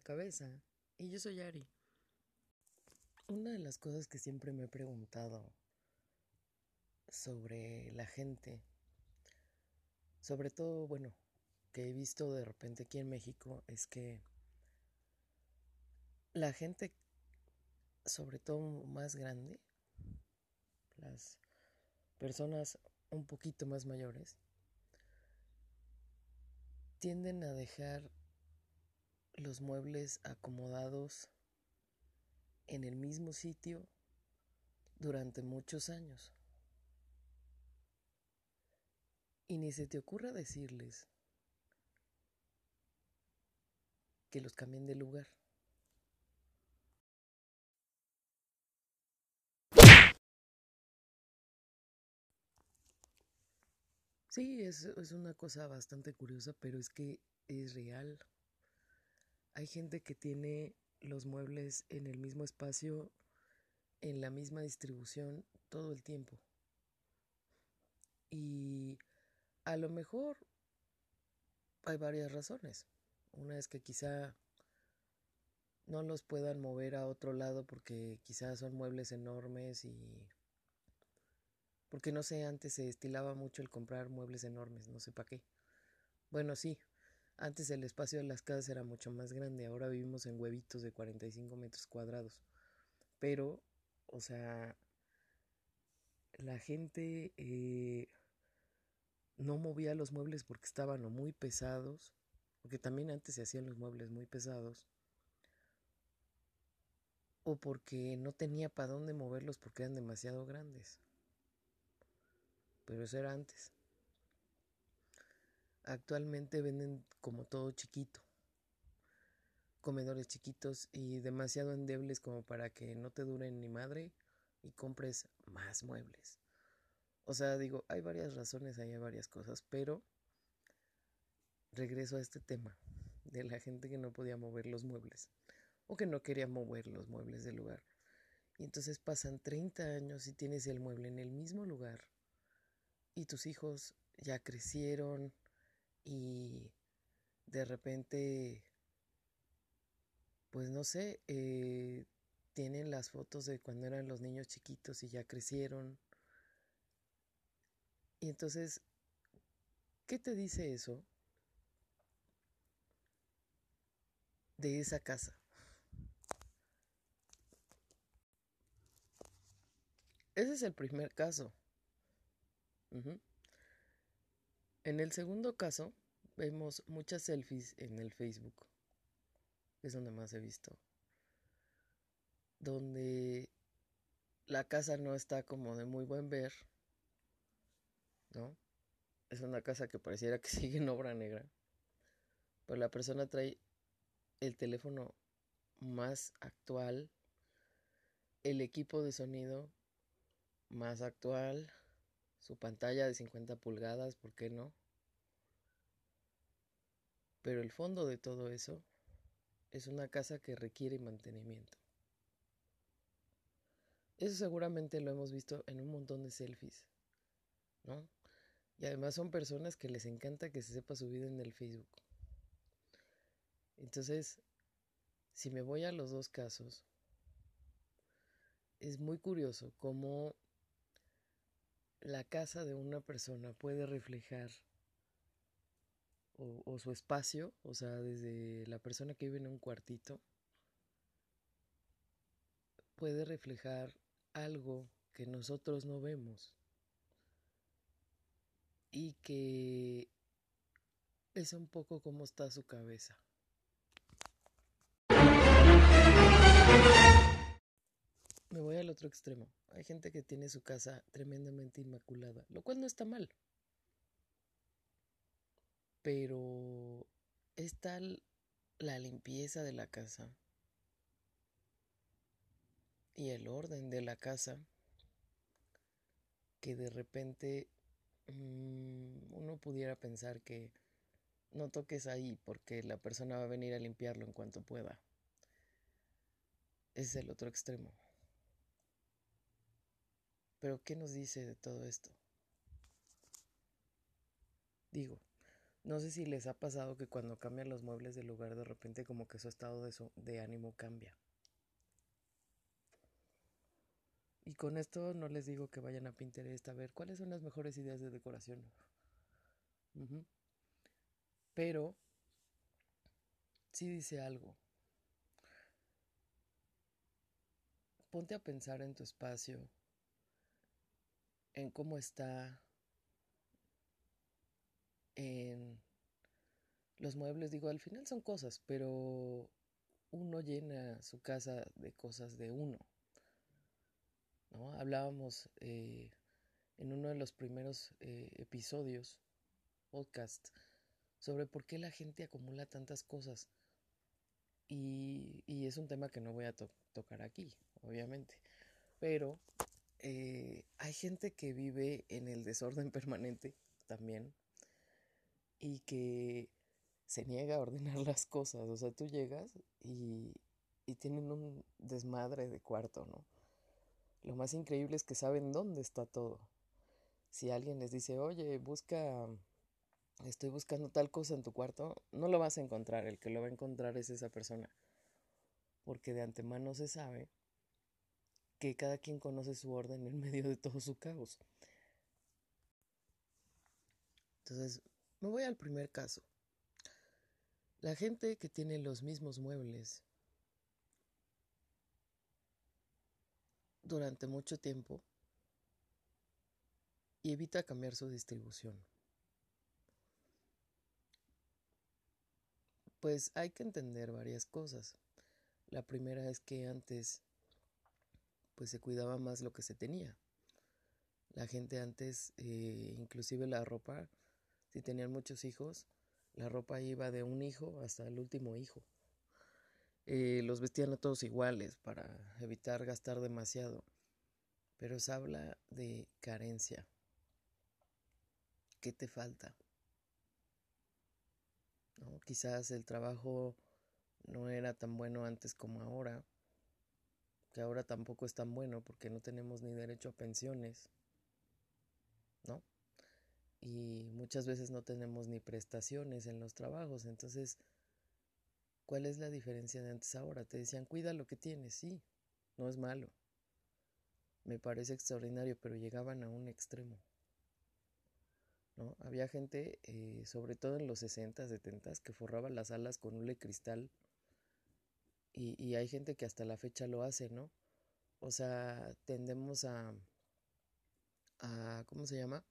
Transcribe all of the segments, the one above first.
cabeza. Y yo soy Ari. Una de las cosas que siempre me he preguntado sobre la gente, sobre todo, bueno, que he visto de repente aquí en México, es que la gente, sobre todo más grande, las personas un poquito más mayores, tienden a dejar los muebles acomodados en el mismo sitio durante muchos años. Y ni se te ocurra decirles que los cambien de lugar. Sí, es, es una cosa bastante curiosa, pero es que es real. Hay gente que tiene los muebles en el mismo espacio, en la misma distribución todo el tiempo. Y a lo mejor hay varias razones. Una es que quizá no los puedan mover a otro lado porque quizás son muebles enormes y porque no sé, antes se estilaba mucho el comprar muebles enormes, no sé para qué. Bueno, sí, antes el espacio de las casas era mucho más grande, ahora vivimos en huevitos de 45 metros cuadrados. Pero, o sea, la gente eh, no movía los muebles porque estaban o muy pesados, porque también antes se hacían los muebles muy pesados, o porque no tenía para dónde moverlos porque eran demasiado grandes pero eso era antes. Actualmente venden como todo chiquito, comedores chiquitos y demasiado endebles como para que no te duren ni madre y compres más muebles. O sea, digo, hay varias razones, hay varias cosas, pero regreso a este tema de la gente que no podía mover los muebles o que no quería mover los muebles del lugar. Y entonces pasan 30 años y tienes el mueble en el mismo lugar y tus hijos ya crecieron y de repente, pues no sé, eh, tienen las fotos de cuando eran los niños chiquitos y ya crecieron. Y entonces, ¿qué te dice eso de esa casa? Ese es el primer caso. En el segundo caso, vemos muchas selfies en el Facebook. Es donde más he visto. Donde la casa no está como de muy buen ver. ¿No? Es una casa que pareciera que sigue en obra negra. Pero la persona trae el teléfono más actual, el equipo de sonido más actual, su pantalla de 50 pulgadas, ¿por qué no? Pero el fondo de todo eso es una casa que requiere mantenimiento. Eso seguramente lo hemos visto en un montón de selfies, ¿no? Y además son personas que les encanta que se sepa su vida en el Facebook. Entonces, si me voy a los dos casos, es muy curioso cómo la casa de una persona puede reflejar o, su espacio, o sea, desde la persona que vive en un cuartito, puede reflejar algo que nosotros no vemos y que es un poco como está su cabeza. Me voy al otro extremo. Hay gente que tiene su casa tremendamente inmaculada, lo cual no está mal. Pero es tal la limpieza de la casa y el orden de la casa que de repente mm, uno pudiera pensar que no toques ahí porque la persona va a venir a limpiarlo en cuanto pueda. Es el otro extremo. Pero ¿qué nos dice de todo esto? Digo, No sé si les ha pasado que cuando cambian los muebles del lugar de repente como que su estado de, ánimo cambia. Y con esto no les digo que vayan a Pinterest a ver cuáles son las mejores ideas de decoración. Pero sí dice algo. Ponte a pensar en tu espacio, en cómo está, en los muebles. Digo, al final son cosas, pero uno llena su casa de cosas de uno. ¿no? Hablábamos eh, en uno de los primeros eh, episodios, podcast, sobre por qué la gente acumula tantas cosas. Y, y es un tema que no voy a to tocar aquí, obviamente. Pero eh, hay gente que vive en el desorden permanente también y que se niega a ordenar las cosas. O sea, tú llegas y, y tienen un desmadre de cuarto, ¿no? Lo más increíble es que saben dónde está todo. Si alguien les dice, oye, busca, estoy buscando tal cosa en tu cuarto, no lo vas a encontrar. El que lo va a encontrar es esa persona. Porque de antemano se sabe que cada quien conoce su orden en medio de todo su caos. Entonces, me voy al primer caso. La gente que tiene los mismos muebles durante mucho tiempo y evita cambiar su distribución. Pues hay que entender varias cosas. La primera es que antes pues se cuidaba más lo que se tenía. La gente antes, eh, inclusive la ropa, si tenían muchos hijos, la ropa iba de un hijo hasta el último hijo. Eh, los vestían a todos iguales para evitar gastar demasiado. Pero se habla de carencia. ¿Qué te falta? ¿No? Quizás el trabajo no era tan bueno antes como ahora, que ahora tampoco es tan bueno porque no tenemos ni derecho a pensiones, ¿no? Y muchas veces no tenemos ni prestaciones en los trabajos, entonces, ¿cuál es la diferencia de antes ahora? Te decían, cuida lo que tienes, sí, no es malo. Me parece extraordinario, pero llegaban a un extremo. ¿No? Había gente, eh, sobre todo en los 60, 70, que forraba las alas con hule cristal y, y, hay gente que hasta la fecha lo hace, ¿no? O sea, tendemos a, a ¿cómo se llama?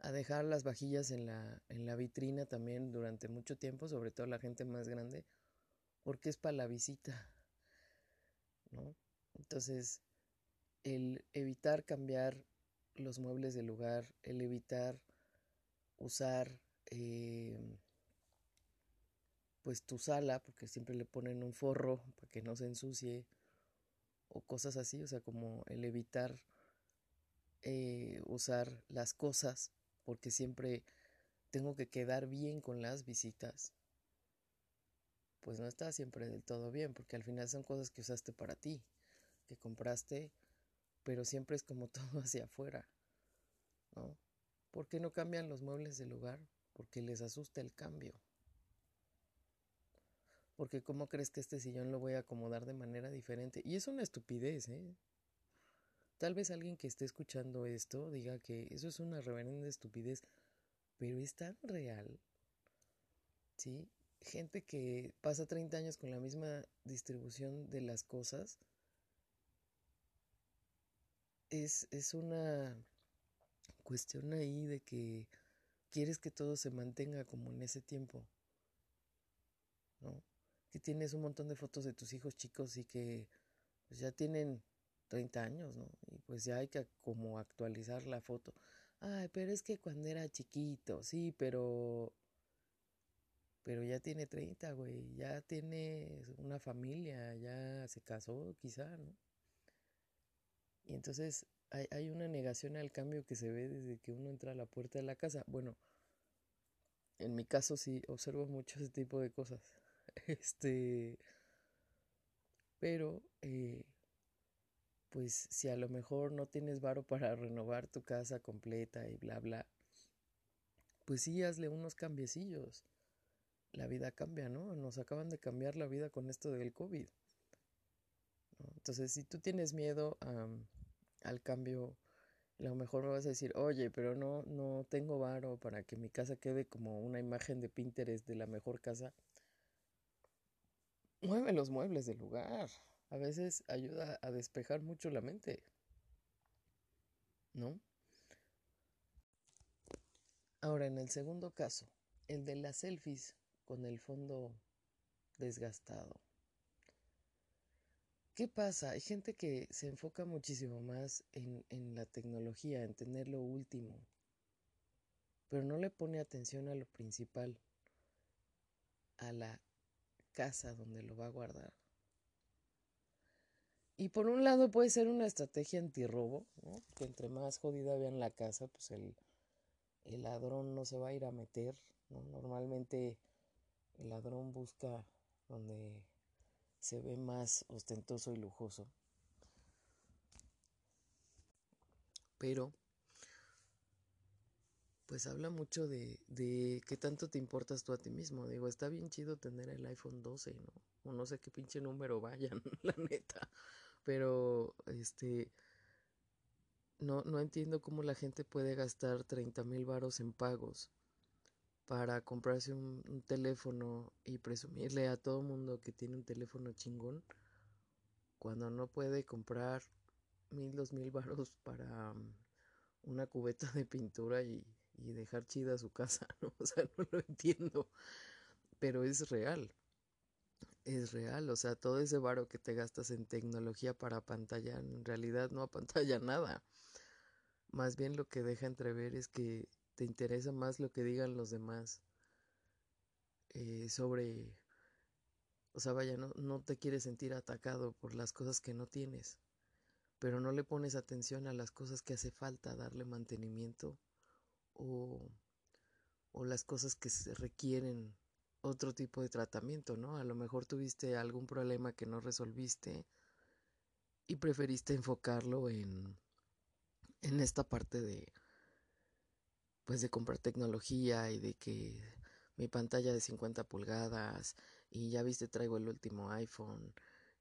A dejar las vajillas en la, en la vitrina también durante mucho tiempo, sobre todo la gente más grande, porque es para la visita, ¿no? Entonces, el evitar cambiar los muebles del lugar, el evitar usar eh, pues tu sala, porque siempre le ponen un forro para que no se ensucie, o cosas así, o sea, como el evitar eh, usar las cosas, porque siempre tengo que quedar bien con las visitas, pues no está siempre del todo bien, porque al final son cosas que usaste para ti, que compraste, pero siempre es como todo hacia afuera, ¿no? ¿Por qué no cambian los muebles del lugar? Porque les asusta el cambio. Porque ¿cómo crees que este sillón lo voy a acomodar de manera diferente? Y es una estupidez, ¿eh? Tal vez alguien que esté escuchando esto diga que eso es una reverenda estupidez, pero es tan real, ¿sí? Gente que pasa 30 años con la misma distribución de las cosas, es, es una cuestión ahí de que quieres que todo se mantenga como en ese tiempo, ¿no? Que tienes un montón de fotos de tus hijos chicos y que pues, ya tienen 30 años, ¿no? Y pues ya hay que como actualizar la foto. Ay, pero es que cuando era chiquito, sí, pero pero ya tiene 30, güey, ya tiene una familia, ya se casó quizá, ¿no? Y entonces hay, hay, una negación al cambio que se ve desde que uno entra a la puerta de la casa. Bueno, en mi caso sí observo mucho ese tipo de cosas. Este, pero, eh, pues si a lo mejor no tienes varo para renovar tu casa completa y bla, bla, pues sí, hazle unos cambiecillos. La vida cambia, ¿no? Nos acaban de cambiar la vida con esto del COVID. Entonces, si tú tienes miedo al cambio, a lo mejor me vas a decir, oye, pero no, no tengo varo para que mi casa quede como una imagen de Pinterest de la mejor casa. Mueve los muebles del lugar. A veces ayuda a despejar mucho la mente. ¿No? Ahora, en el segundo caso, el de las selfies con el fondo desgastado. ¿Qué pasa? Hay gente que se enfoca muchísimo más en, en, la tecnología, en tener lo último, pero no le pone atención a lo principal, a la casa donde lo va a guardar. Y por un lado puede ser una estrategia antirrobo, que entre más jodida vean la casa, pues el, ladrón no se va a ir a meter. ¿no? Normalmente el ladrón busca donde se ve más ostentoso y lujoso. Pero, pues habla mucho de, de qué tanto te importas tú a ti mismo. Digo, está bien chido tener el iPhone 12, ¿no? O no sé qué pinche número vayan, la neta. Pero, este, no, no entiendo cómo la gente puede gastar 30 mil varos en pagos para comprarse un, teléfono y presumirle a todo mundo que tiene un teléfono chingón cuando no puede comprar mil, dos mil varos para um, una cubeta de pintura y, y dejar chida su casa, ¿no? O sea, no lo entiendo, pero es real, es real, o sea, todo ese varo que te gastas en tecnología para pantalla en realidad no apantalla nada. Más bien lo que deja entrever es que te interesa más lo que digan los demás eh, sobre, o sea, vaya, no, no te quieres sentir atacado por las cosas que no tienes, pero no le pones atención a las cosas que hace falta darle mantenimiento o, o las cosas que se requieren otro tipo de tratamiento, ¿no? A lo mejor tuviste algún problema que no resolviste y preferiste enfocarlo en, en esta parte de pues de comprar tecnología y de que mi pantalla de 50 pulgadas y ya viste traigo el último iPhone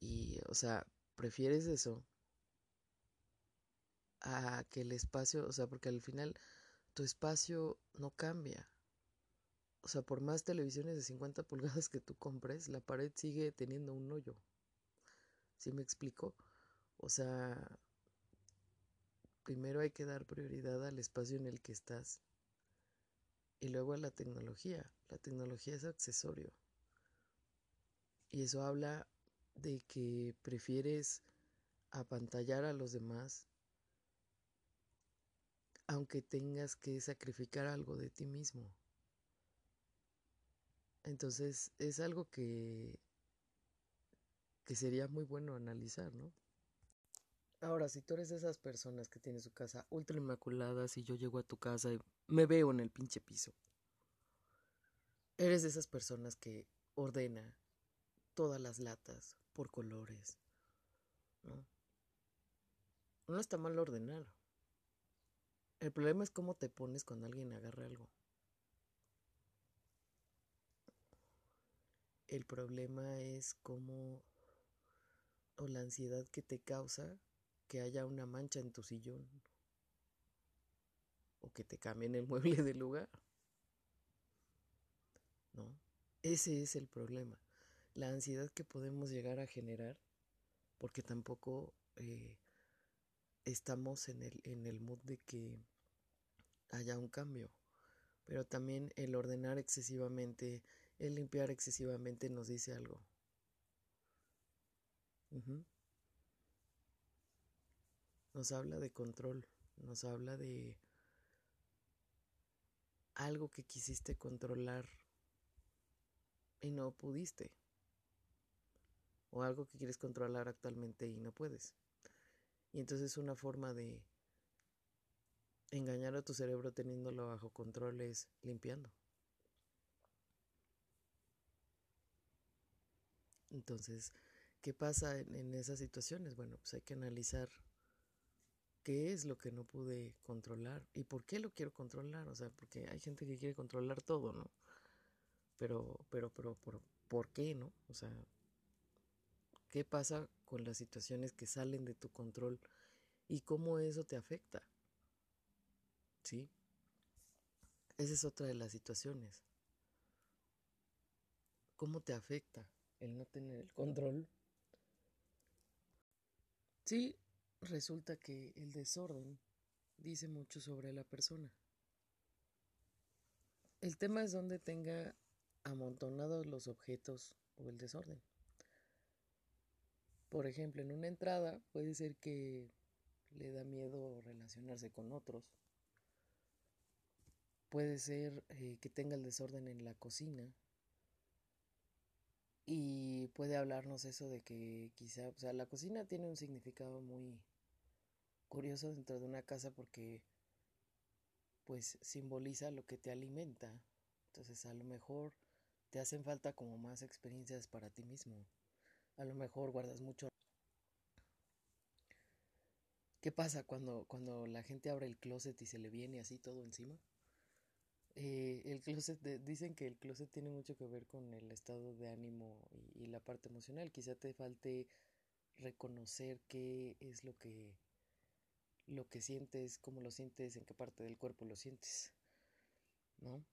y o sea, prefieres eso a que el espacio, o sea, porque al final tu espacio no cambia. O sea, por más televisiones de 50 pulgadas que tú compres, la pared sigue teniendo un hoyo. ¿Sí me explico? O sea, primero hay que dar prioridad al espacio en el que estás y luego a la tecnología. La tecnología es accesorio. Y eso habla de que prefieres apantallar a los demás aunque tengas que sacrificar algo de ti mismo. Entonces es algo que, que sería muy bueno analizar, ¿no? Ahora, si tú eres de esas personas que tienen su casa ultra inmaculada, si yo llego a tu casa y me veo en el pinche piso, eres de esas personas que ordena todas las latas por colores, ¿no? No está mal ordenar. El problema es cómo te pones cuando alguien agarra algo. El problema es cómo o la ansiedad que te causa que haya una mancha en tu sillón o que te cambien el mueble de lugar. ¿No? Ese es el problema. La ansiedad que podemos llegar a generar porque tampoco eh, estamos en el, en el mood de que haya un cambio. Pero también el ordenar excesivamente, el limpiar excesivamente nos dice algo. Nos habla de control, nos habla de algo que quisiste controlar y no pudiste. O algo que quieres controlar actualmente y no puedes. Y entonces es una forma de engañar a tu cerebro teniéndolo bajo control es limpiando. Entonces, ¿qué pasa en, esas situaciones? Bueno, pues hay que analizar qué es lo que no pude controlar y por qué lo quiero controlar. O sea, porque hay gente que quiere controlar todo, ¿no? Pero, pero, pero, ¿por, ¿por qué, no? O sea, ¿qué pasa con las situaciones que salen de tu control y cómo eso te afecta? ¿Sí? Esa es otra de las situaciones. ¿Cómo te afecta el no tener el control? Sí, resulta que el desorden dice mucho sobre la persona. El tema es donde tenga amontonados los objetos o el desorden. Por ejemplo, en una entrada puede ser que le da miedo relacionarse con otros. Puede ser eh, que tenga el desorden en la cocina. Y puede hablarnos eso de que quizá, o sea, la cocina tiene un significado muy curioso dentro de una casa porque pues simboliza lo que te alimenta. Entonces a lo mejor te hacen falta como más experiencias para ti mismo. A lo mejor guardas mucho. ¿Qué pasa cuando, cuando la gente abre el closet y se le viene así todo encima? Eh, el closet, dicen que el closet tiene mucho que ver con el estado de ánimo y, y la parte emocional. Quizá te falte reconocer qué es lo que lo que sientes, cómo lo sientes, en qué parte del cuerpo lo sientes, ¿no?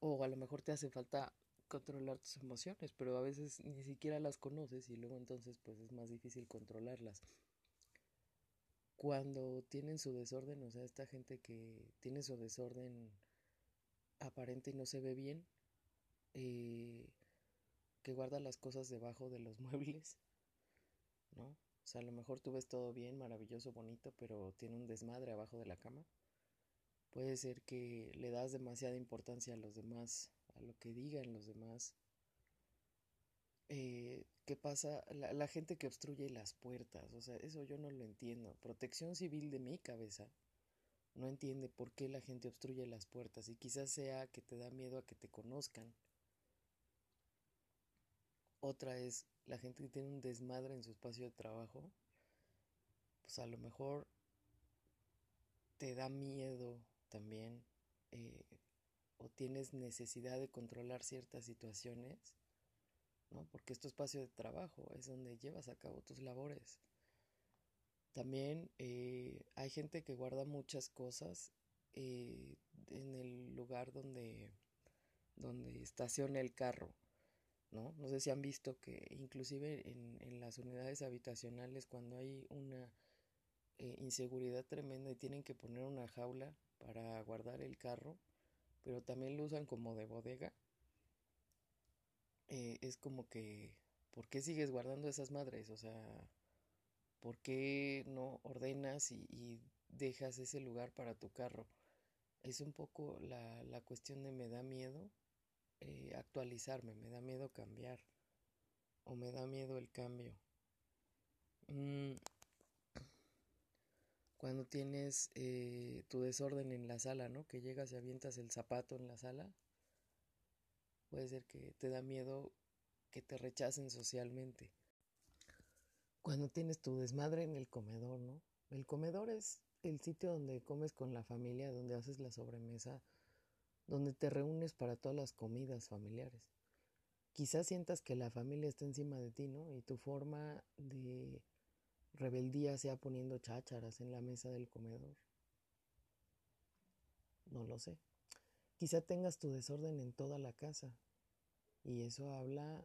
O a lo mejor te hace falta controlar tus emociones, pero a veces ni siquiera las conoces y luego entonces pues es más difícil controlarlas. Cuando tienen su desorden, o sea, esta gente que tiene su desorden aparente y no se ve bien, eh, que guarda las cosas debajo de los muebles, ¿no? O sea, a lo mejor tú ves todo bien, maravilloso, bonito, pero tiene un desmadre abajo de la cama. Puede ser que le das demasiada importancia a los demás, a lo que digan los demás. Eh, ¿Qué pasa? La, la gente que obstruye las puertas, o sea, eso yo no lo entiendo. Protección civil de mi cabeza no entiende por qué la gente obstruye las puertas y quizás sea que te da miedo a que te conozcan. Otra es la gente que tiene un desmadre en su espacio de trabajo, pues a lo mejor te da miedo también eh, o tienes necesidad de controlar ciertas situaciones, ¿no? Porque es espacio de trabajo, es donde llevas a cabo tus labores. También eh, hay gente que guarda muchas cosas eh, en el lugar donde, donde estaciona el carro. ¿no? No sé si han visto que inclusive en, en las unidades habitacionales cuando hay una eh, inseguridad tremenda y tienen que poner una jaula para guardar el carro, pero también lo usan como de bodega, eh, es como que, ¿por qué sigues guardando esas madres? O sea, ¿por qué no ordenas y, dejas ese lugar para tu carro? Es un poco la, la cuestión de me da miedo eh, actualizarme, me da miedo cambiar o me da miedo el cambio. Mm. Cuando tienes eh, tu desorden en la sala, ¿no? Que llegas y avientas el zapato en la sala, puede ser que te da miedo que te rechacen socialmente. Cuando tienes tu desmadre en el comedor, ¿no? El comedor es el sitio donde comes con la familia, donde haces la sobremesa, donde te reúnes para todas las comidas familiares. Quizás sientas que la familia está encima de ti, ¿no? Y tu forma de rebeldía sea poniendo chácharas en la mesa del comedor. No lo sé. Quizá tengas tu desorden en toda la casa. Y eso habla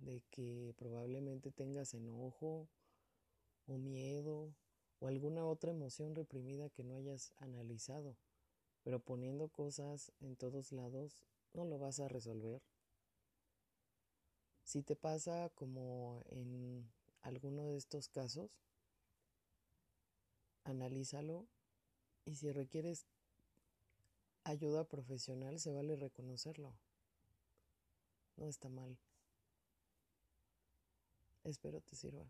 de que probablemente tengas enojo o miedo o alguna otra emoción reprimida que no hayas analizado pero poniendo cosas en todos lados no lo vas a resolver. Si te pasa como en alguno de estos casos, analízalo y si requieres ayuda profesional se vale reconocerlo. No está mal. Espero te sirva.